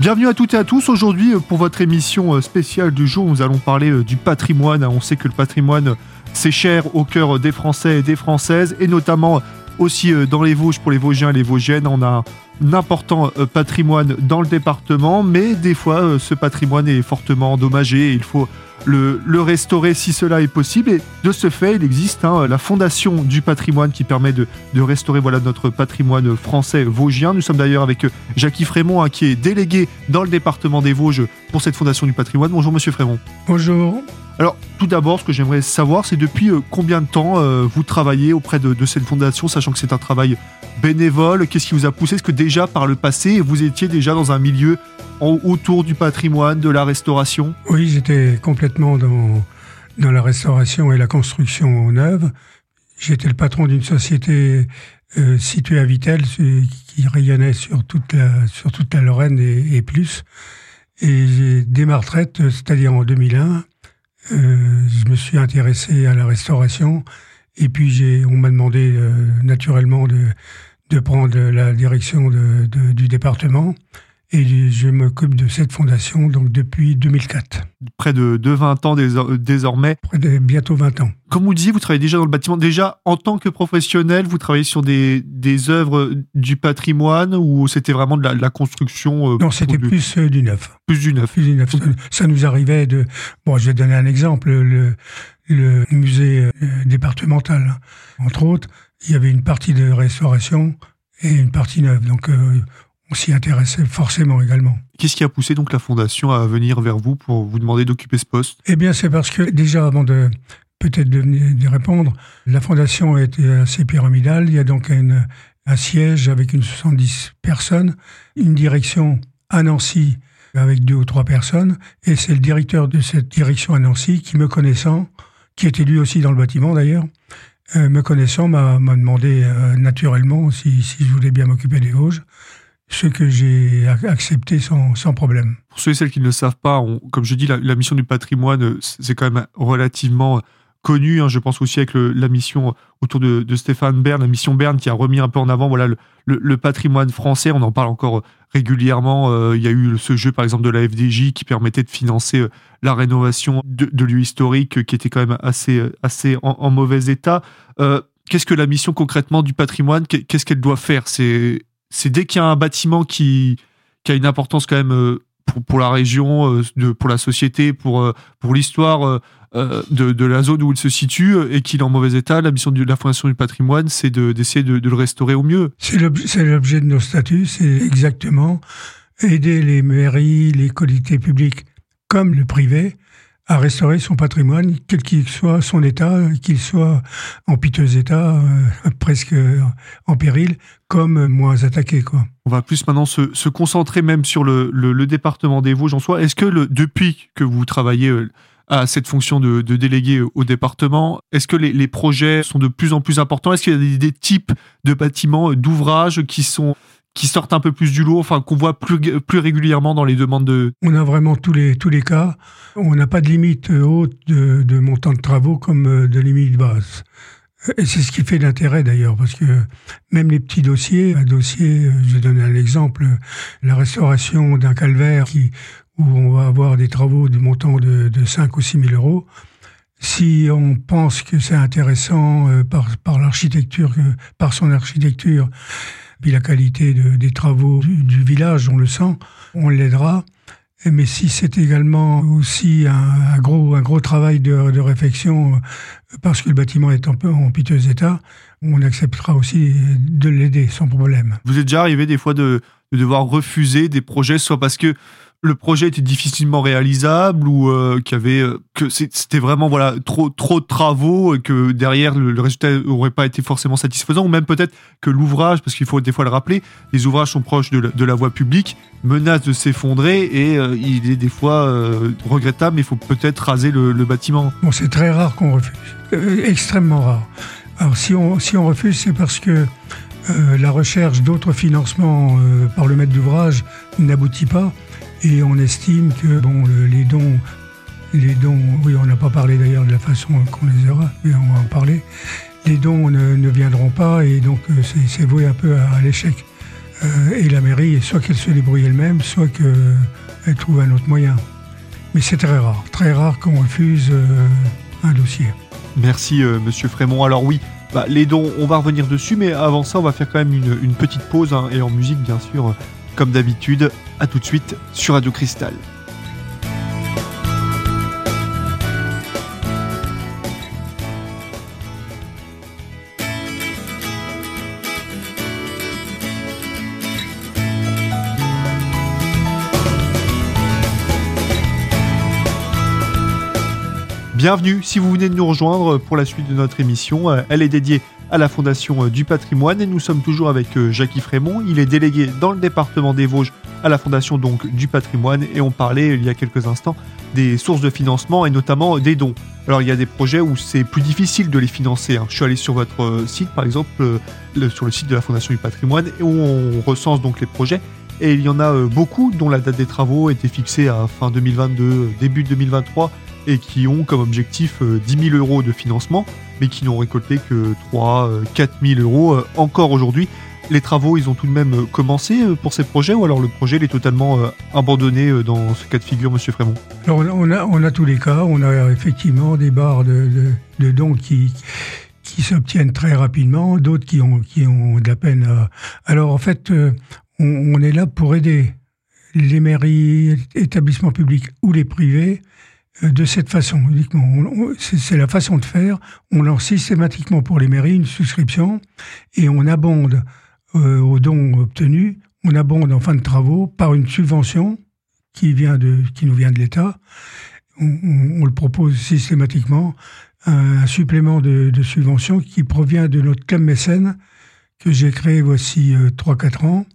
Bienvenue à toutes et à tous. Aujourd'hui, euh, pour votre émission euh, spéciale du jour, nous allons parler euh, du patrimoine. On sait que le patrimoine, c'est cher au cœur des Français et des Françaises, et notamment aussi dans les Vosges pour les Vosgiens et les Vosgiennes. On a important patrimoine dans le département, mais des fois, ce patrimoine est fortement endommagé et il faut le, restaurer si cela est possible. Et de ce fait, il existe hein, la Fondation du patrimoine qui permet de, restaurer voilà, notre patrimoine français vosgien. Nous sommes d'ailleurs avec euh, Jacques Frémont, hein, qui est délégué dans le département des Vosges pour cette Fondation du patrimoine. Bonjour Monsieur Frémont. Bonjour. Alors, tout d'abord, ce que j'aimerais savoir, c'est depuis euh, combien de temps euh, vous travaillez auprès de, cette fondation, sachant que c'est un travail bénévole. Qu'est-ce qui vous a poussé? Est-ce que déjà par le passé, vous étiez déjà dans un milieu autour du patrimoine, de la restauration? Oui, j'étais complètement dans, dans la restauration et la construction neuve. J'étais le patron d'une société euh, située à Vitel, qui rayonnait sur toute la, sur toute la Lorraine et, plus. Et dès ma retraite, c'est-à-dire en 2001, euh, je me suis intéressé à la restauration et puis on m'a demandé euh, naturellement de, de, prendre la direction de, du département. Et je m'occupe de cette fondation donc depuis 2004. Près de, de 20 ans désormais. Près de bientôt 20 ans. Comme vous disiez, vous travaillez déjà dans le bâtiment. Déjà, en tant que professionnel, vous travaillez sur des, des œuvres du patrimoine ou c'était vraiment de la, construction euh, Non, c'était plus euh, du neuf. Plus du neuf. Plus du neuf. Ça, nous arrivait de... Bon, je vais donner un exemple. Le, le musée euh, départemental, hein. entre autres, il y avait une partie de restauration et une partie neuve. Donc, on s'y intéressait forcément également. Qu'est-ce qui a poussé donc la Fondation à venir vers vous pour vous demander d'occuper ce poste? Eh bien, c'est parce que déjà, avant de peut-être de, répondre, la Fondation était assez pyramidale. Il y a donc un siège avec une 70 personnes, une direction à Nancy avec deux ou trois personnes, et c'est le directeur de cette direction à Nancy qui, me connaissant, qui était lui aussi dans le bâtiment d'ailleurs, euh, me connaissant, m'a demandé euh, naturellement si, je voulais bien m'occuper des Vosges ce que j'ai accepté sans, sans, problème. Pour ceux et celles qui ne le savent pas, comme je dis, la, mission du patrimoine, c'est quand même relativement connu. Hein. je pense aussi avec la mission autour de, Stéphane Bern, la mission Bern qui a remis un peu en avant voilà, le, patrimoine français. On en parle encore régulièrement. Euh, il y a eu ce jeu, par exemple, de la FDJ qui permettait de financer euh, la rénovation de, lieux historiques qui était quand même assez, assez en, mauvais état. Euh, qu'est-ce que la mission concrètement du patrimoine, qu'est-ce qu'elle doit faire? C'est c'est dès qu'il y a un bâtiment qui, qui a une importance quand même euh, pour, pour la région, euh, de, pour la société, pour, euh, pour l'histoire de, de, la zone où il se situe et qu'il est en mauvais état, la mission de la Fondation du patrimoine, c'est d'essayer de, de, le restaurer au mieux. C'est l'objet de nos statuts, c'est exactement aider les mairies, les collectivités publiques comme le privé à restaurer son patrimoine, quel qu'il soit son état, qu'il soit en piteux état, euh, presque en péril, comme moins attaqué. Quoi. On va plus maintenant se, se concentrer même sur le, le, département des Vosges en soi. Est-ce que le, depuis que vous travaillez euh, à cette fonction de, de délégué au département, est-ce que les, projets sont de plus en plus importants? Est-ce qu'il y a des, des types de bâtiments, d'ouvrages qui sont qui sortent un peu plus du lot, enfin qu'on voit plus, plus régulièrement dans les demandes de... On a vraiment tous les, tous les cas. On n'a pas de limite haute de, de, montant de travaux comme euh, de limite basse. Et c'est ce qui fait l'intérêt d'ailleurs, parce que même les petits dossiers, un dossier, euh, je vais donner un exemple, la restauration d'un calvaire qui, où on va avoir des travaux de montant de, de 5 ou 6 000 euros, si on pense que c'est intéressant euh, par, par l'architecture, par son architecture, puis la qualité des travaux du, village, on le sent, on l'aidera. Mais si c'est également aussi un, gros, un gros travail de, réflexion, euh, parce que le bâtiment est peu en piteux état, on acceptera aussi de l'aider sans problème. Vous êtes déjà arrivé des fois de, de devoir refuser des projets, soit parce que le projet était difficilement réalisable ou euh, qu'il avait euh, que c'était vraiment voilà trop trop de travaux et que derrière le, résultat aurait pas été forcément satisfaisant ou même peut-être que l'ouvrage parce qu'il faut des fois le rappeler les ouvrages sont proches de la, voie publique menacent de s'effondrer et euh, il est des fois regrettable mais il faut peut-être raser le, bâtiment. Bon c'est très rare qu'on refuse extrêmement rare. Alors si on si on refuse c'est parce que la recherche d'autres financements par le maître d'ouvrage n'aboutit pas et on estime que bon, les dons, les dons, oui, on n'a pas parlé d'ailleurs de la façon qu'on les aura, mais on va en parler. Les dons ne, viendront pas et donc euh, c'est voué un peu à, l'échec. et la mairie, soit qu'elle se débrouille elle-même, soit qu'elle trouve un autre moyen. Mais c'est très rare, très rare qu'on refuse un dossier. Merci Monsieur Frémont. Alors oui, bah, les dons, on va revenir dessus, mais avant ça, on va faire quand même une, petite pause, hein, et en musique bien sûr, comme d'habitude. À tout de suite sur Radio Cristal. Bienvenue si vous venez de nous rejoindre pour la suite de notre émission. Euh, elle est dédiée à la Fondation euh, du patrimoine et nous sommes toujours avec euh, Jackie Frémont. Il est délégué dans le département des Vosges à la Fondation donc du patrimoine et on parlait il y a quelques instants des sources de financement et notamment des dons. Alors il y a des projets où c'est plus difficile de les financer. Hein. Je suis allé sur votre site par exemple, sur le site de la Fondation du patrimoine où on recense donc les projets et il y en a beaucoup dont la date des travaux était fixée à fin 2022, début 2023 et qui ont comme objectif 10 euh, 000 euros de financement, mais qui n'ont récolté que 3 4 000 euros euh, encore aujourd'hui. Les travaux, ils ont tout de même euh, commencé pour ces projets ou alors le projet est totalement abandonné dans ce cas de figure, Monsieur Frémont? Alors on a, on a tous les cas. On a effectivement des barres de, dons qui, qui s'obtiennent très rapidement, d'autres qui ont, qui ont de la peine Alors en fait, on, on est là pour aider les mairies, établissements publics ou les privés de cette façon uniquement. C'est la façon de faire. On lance systématiquement pour les mairies une souscription et on abonde euh, aux dons obtenus, on abonde en fin de travaux par une subvention qui, vient de, qui nous vient de l'État. On, le propose systématiquement, un, supplément de, subvention qui provient de notre club mécène que j'ai créé voici 3-4 euh, ans.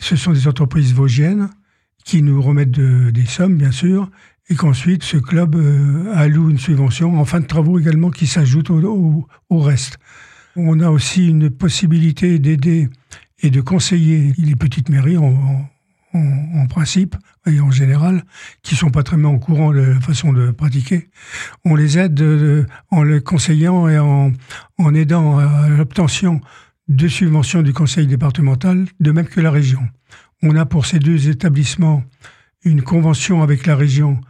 Ce sont des entreprises vosgiennes qui nous remettent des sommes, bien sûr, et qu'ensuite ce club euh, alloue une subvention en fin de travaux également qui s'ajoute au, reste. On a aussi une possibilité d'aider et de conseiller les petites mairies en, principe et en général, qui sont pas très au courant de la façon de pratiquer. On les aide euh, en les conseillant et en aidant à l'obtention de subventions du conseil départemental, de même que la région. On a pour ces deux établissements une convention avec la région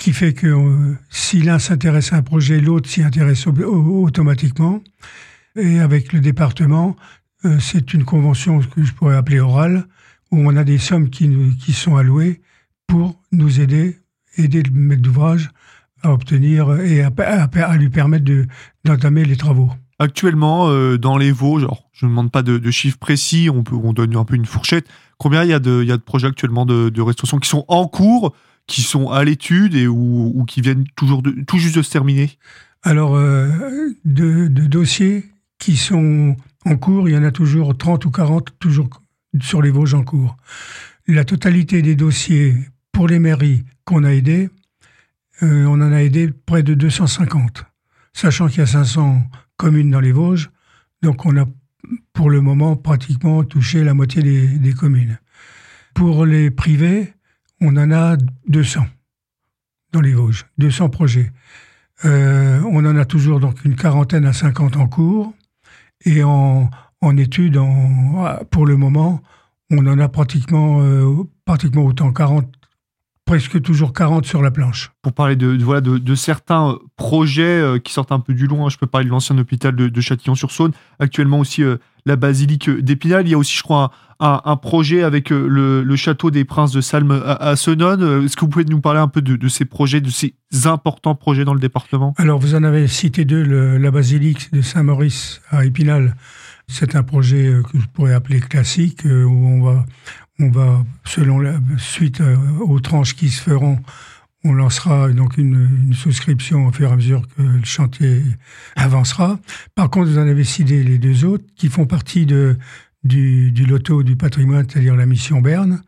qui fait que euh, si l'un s'intéresse à un projet, l'autre s'y intéresse automatiquement. Et avec le département, euh, c'est une convention que je pourrais appeler orale, où on a des sommes qui, sont allouées pour nous aider, aider le maître d'ouvrage à obtenir et à, lui permettre d'entamer les travaux. Actuellement, euh, dans les Vosges, je ne demande pas de, chiffres précis, on, peut, on donne un peu une fourchette. Combien il y a de, il y a de projets actuellement de, de restauration qui sont en cours qui sont à l'étude et ou, qui viennent toujours tout juste de se terminer? Alors, euh, de, dossiers qui sont en cours, il y en a toujours 30 ou 40 toujours sur les Vosges en cours. La totalité des dossiers pour les mairies qu'on a aidés, euh, on en a aidé près de 250, sachant qu'il y a 500 communes dans les Vosges, donc on a pour le moment pratiquement touché la moitié des communes. Pour les privés, on en a 200 dans les Vosges, 200 projets. Euh, on en a toujours donc une quarantaine à 50 en cours. Et en, en étude, en, pour le moment, on en a pratiquement, euh, pratiquement autant, 40, presque toujours 40 sur la planche. Pour parler de, voilà, de, certains projets euh, qui sortent un peu du long, hein, je peux parler de l'ancien hôpital de, Châtillon-sur-Saône, actuellement aussi la basilique d'Épinal. Il y a aussi, je crois, un, projet avec euh, le, château des princes de Salm à, à euh, Est-ce que vous pouvez nous parler un peu de, ces projets, de ces importants projets dans le département? Alors, vous en avez cité deux, la basilique de Saint-Maurice à Épinal. C'est un projet euh, que je pourrais appeler classique, où on va, on va selon la suite aux tranches qui se feront, on lancera donc une, souscription au fur et à mesure que le chantier avancera. Par contre, vous en avez cité les deux autres qui font partie du, du loto du patrimoine, c'est-à-dire la mission Berne.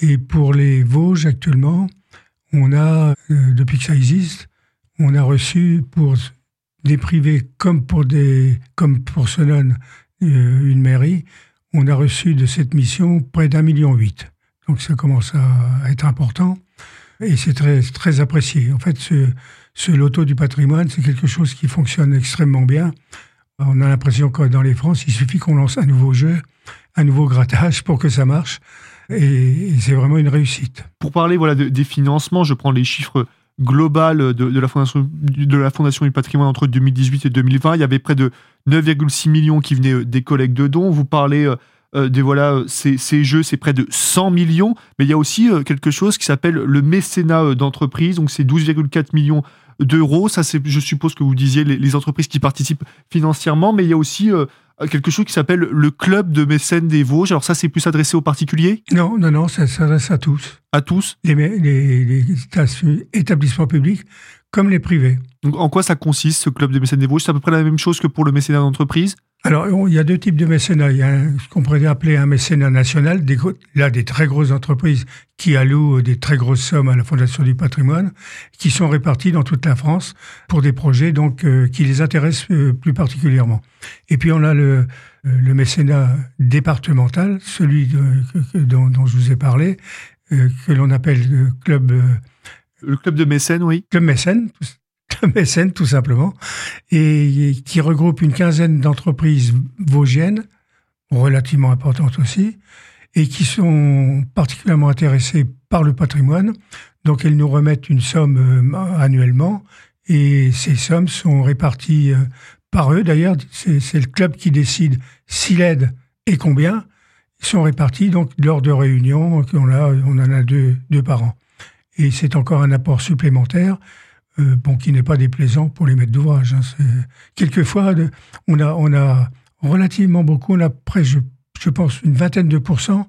Et pour les Vosges, actuellement, on a, euh, depuis que ça existe, on a reçu pour des privés comme pour, des, comme pour euh, une mairie, on a reçu de cette mission près d'un million huit. Donc ça commence à être important et c'est très, très apprécié. En fait, ce, ce loto du patrimoine, c'est quelque chose qui fonctionne extrêmement bien. On a l'impression que dans les France, il suffit qu'on lance un nouveau jeu, un nouveau grattage pour que ça marche. Et, c'est vraiment une réussite. Pour parler voilà, des financements, je prends les chiffres global de, la fondation, de la Fondation du patrimoine entre 2018 et 2020. Il y avait près de 9,6 millions qui venaient euh, des collègues de dons. Vous parlez euh, euh, des voilà, ces, ces jeux, c'est près de 100 millions. Mais il y a aussi quelque chose qui s'appelle le mécénat d'entreprise. Donc c'est 12,4 millions d'euros. Ça, c'est, je suppose que vous disiez les, les, entreprises qui participent financièrement. Mais il y a aussi euh, quelque chose qui s'appelle le club de mécènes des Vosges. Alors ça, c'est plus adressé aux particuliers? Non, non, non, ça s'adresse à tous. À tous? Les, les, établissements publics comme les privés. Donc, en quoi ça consiste, ce club de mécènes des Vosges? C'est à peu près la même chose que pour le mécénat d'entreprise? Alors, il y a deux types de mécénat. Il y a ce qu'on pourrait appeler un mécénat national, des, là, des très grosses entreprises qui allouent des très grosses sommes à la Fondation du patrimoine, qui sont réparties dans toute la France pour des projets donc euh, qui les intéressent euh, plus particulièrement. Et puis, on a le, euh, le mécénat départemental, celui dont, dont, je vous ai parlé, que l'on appelle le club... le club de mécènes, oui. Club mécène, mécène tout simplement, et qui regroupe une quinzaine d'entreprises vosgiennes, relativement importantes aussi, et qui sont particulièrement intéressées par le patrimoine. Donc elles nous remettent une somme euh, annuellement, et ces sommes sont réparties euh, par eux. D'ailleurs, c'est le club qui décide s'il aide et combien. Ils sont répartis donc lors de réunions, on, a, on en a deux, deux par an. Et c'est encore un apport supplémentaire euh, bon, qui n'est pas déplaisant pour les maîtres d'ouvrage. Hein. Quelquefois, on a, on a relativement beaucoup, on a près, je, pense, une vingtaine de pourcents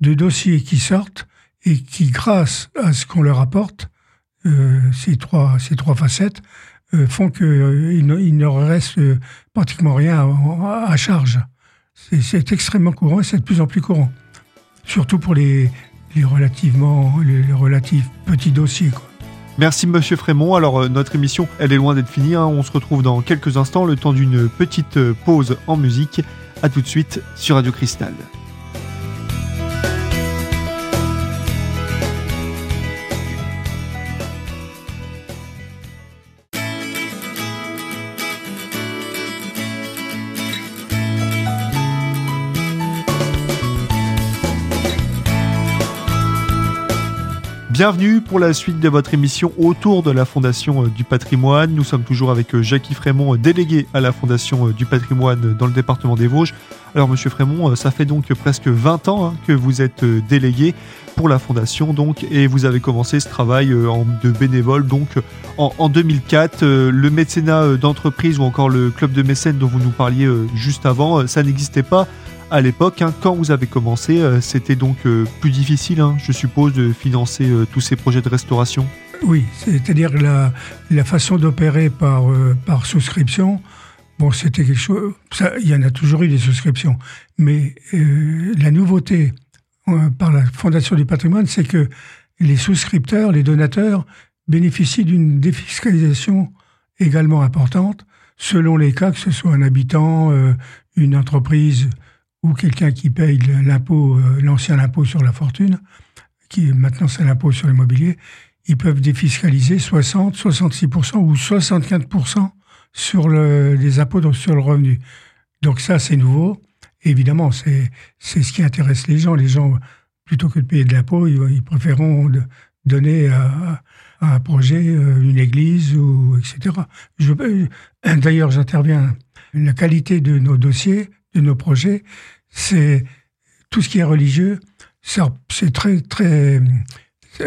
de dossiers qui sortent et qui, grâce à ce qu'on leur apporte, euh, ces, trois, ces trois facettes, euh, font qu'il il ne, reste pratiquement rien à, charge. C'est extrêmement courant et c'est de plus en plus courant. Surtout pour les, relativement les relatifs petits dossiers. Quoi. Merci Monsieur Frémont. Alors euh, notre émission, elle est loin d'être finie. Hein. On se retrouve dans quelques instants, le temps d'une petite euh, pause en musique. A tout de suite sur Radio Cristal. Bienvenue pour la suite de votre émission autour de la Fondation euh, du patrimoine. Nous sommes toujours avec euh, Jackie Frémont, euh, délégué à la Fondation du patrimoine dans le département des Vosges. Alors Monsieur Frémont, ça fait donc presque 20 ans hein, que vous êtes délégué pour la Fondation donc et vous avez commencé ce travail de bénévole donc en, 2004. Le mécénat d'entreprise ou encore le club de mécènes dont vous nous parliez juste avant, ça n'existait pas à l'époque, hein, quand vous avez commencé, euh, c'était donc euh, plus difficile, hein, je suppose, de financer euh, tous ces projets de restauration? Oui, c'est-à-dire la, la façon d'opérer par, par souscription, bon, c'était quelque chose. il y en a toujours eu des souscriptions, mais la nouveauté par la Fondation du patrimoine, c'est que les souscripteurs, les donateurs, bénéficient d'une défiscalisation également importante selon les cas, que ce soit un habitant, une entreprise ou quelqu'un qui paye l'impôt, euh, l'ancien impôt sur la fortune, qui maintenant c'est l'impôt sur l'immobilier, ils peuvent défiscaliser 60, 66% ou 75% sur le, les impôts sur le revenu. Donc ça, c'est nouveau. évidemment, c'est, ce qui intéresse les gens. Les gens, plutôt que de payer de l'impôt, ils, préféreront donner à, un projet euh, une église ou etc. Je, d'ailleurs, j'interviens. La qualité de nos dossiers de nos projets, c'est tout ce qui est religieux, c'est très, très,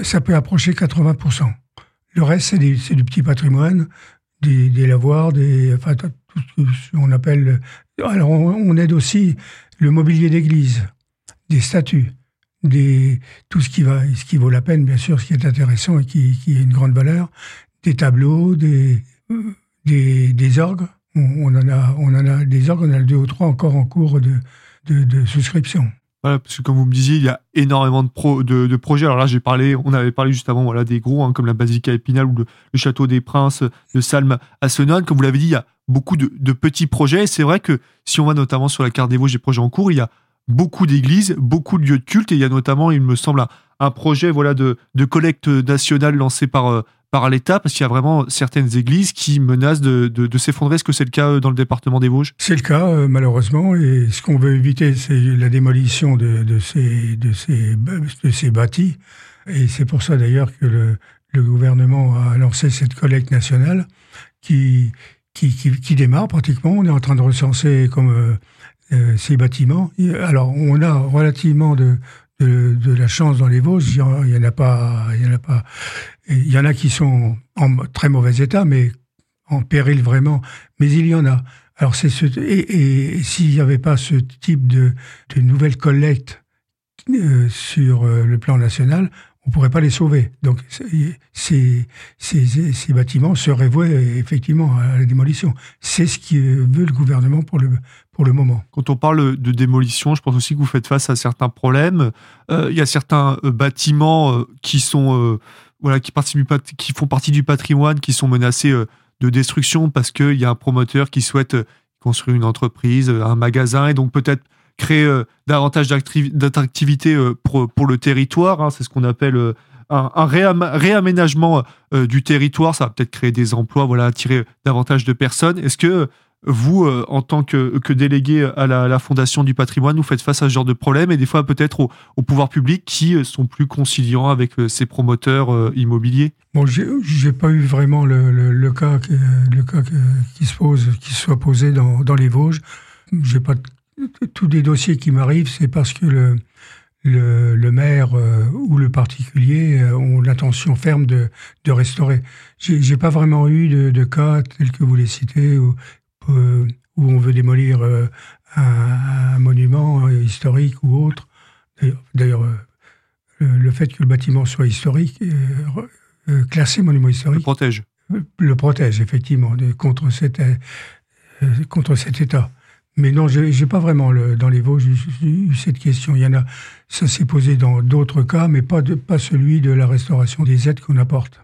ça peut approcher 80%. Le reste, c'est du petit patrimoine, des, lavoirs, des, enfin, tout ce qu'on appelle. Alors, on, aide aussi le mobilier d'église, des statues, des, tout ce qui, va, ce qui vaut la peine, bien sûr, ce qui est intéressant et qui, a une grande valeur, des tableaux, des, des, des orgues, on, en a, on en a des orgues, on en a deux ou trois encore en cours de, de, souscription. Voilà, parce que comme vous me disiez, il y a énormément de, pro, de, projets. Alors là, j'ai parlé, on avait parlé juste avant, voilà, des gros, hein, comme la Basilica Épinal ou le, Château des Princes de Salm à Senon. Comme vous l'avez dit, il y a beaucoup de, petits projets. C'est vrai que si on va notamment sur la carte des Vosges des projets en cours, il y a beaucoup d'églises, beaucoup de lieux de culte, et il y a notamment, il me semble, un, projet voilà, de, collecte nationale lancé par, par l'État Parce qu'il y a vraiment certaines églises qui menacent de, de, s'effondrer. Est-ce que c'est le cas dans le département des Vosges? C'est le cas, malheureusement, et ce qu'on veut éviter, c'est la démolition de, de, ces, de, ces, de ces bâtis. Et c'est pour ça d'ailleurs que le, le gouvernement a lancé cette collecte nationale qui, qui, qui, démarre pratiquement. On est en train de recenser comme euh, euh, ces bâtiments. Alors, on a relativement de, de, la chance dans les Vosges. Il y en a en a pas. Il y en a qui sont en très mauvais état, mais en péril vraiment. Mais il y en a. Alors, c'est ce, et, s'il n'y avait pas ce type de, de nouvelle collecte euh, sur le plan national, on ne pourrait pas les sauver. Donc ces, ces, ces, bâtiments seraient voués effectivement à la démolition. C'est ce que veut le gouvernement pour le, pour le moment. Quand on parle de démolition, je pense aussi que vous faites face à certains problèmes. Euh, il y a certains euh, bâtiments euh, qui sont voilà qui, font partie du patrimoine, qui sont menacés de destruction parce qu'il y a un promoteur qui souhaite construire une entreprise, un magasin, et donc peut-être créer davantage d'attractivité pour, le territoire. Hein. c'est ce qu'on appelle un, réaménagement du territoire. Ça va peut-être créer des emplois, voilà, attirer davantage de personnes. Est-ce que vous, en tant que, que délégué à la, Fondation du patrimoine, vous faites face à ce genre de problème et des fois peut-être au, au pouvoir public qui sont plus conciliants avec ces promoteurs immobiliers Bon, j'ai pas eu vraiment le, cas, le cas qui se pose, qui soit posé dans, dans les Vosges. J'ai pas tous les dossiers qui m'arrivent, c'est parce que le, le, maire euh, ou le particulier euh, ont l'intention ferme de, de restaurer. J'ai pas vraiment eu de, cas tels que vous les citez où, euh, où on veut démolir un, monument historique ou autre. D'ailleurs, le, fait que le bâtiment soit historique, classé monument historique, le protège. Le protège effectivement contre cet, contre cet état. Mais non, j'ai pas vraiment le, dans les Vosges eu cette question. Il y en a, ça s'est posé dans d'autres cas, mais pas, de, pas celui de la restauration des aides qu'on apporte.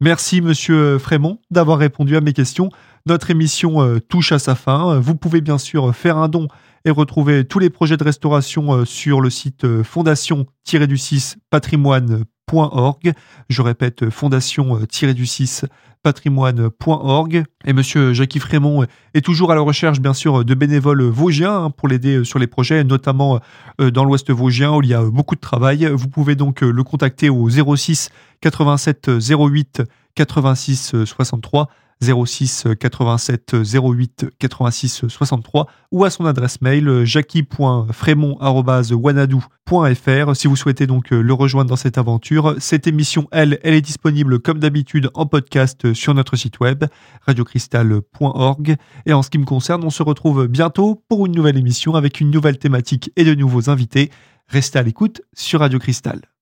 Merci Monsieur Frémont d'avoir répondu à mes questions. Notre émission euh, touche à sa fin. Vous pouvez bien sûr faire un don et retrouver tous les projets de restauration euh, sur le site euh, fondation-du6 patrimoine.org. Je répète, fondation-du6 patrimoine.org. Et monsieur Jacques Frémont est toujours à la recherche, bien sûr, de bénévoles vosgiens hein, pour l'aider sur les projets, notamment dans l'ouest vosgien où il y a beaucoup de travail. Vous pouvez donc le contacter au 06 87 08 86 63 06 87 08 86 63 ou à son adresse mail jackie.frémont.wanadou.fr si vous souhaitez donc le rejoindre dans cette aventure. Cette émission, elle, elle est disponible comme d'habitude en podcast sur notre site web radiocristal.org et en ce qui me concerne, on se retrouve bientôt pour une nouvelle émission avec une nouvelle thématique et de nouveaux invités. Restez à l'écoute sur Radio Cristal.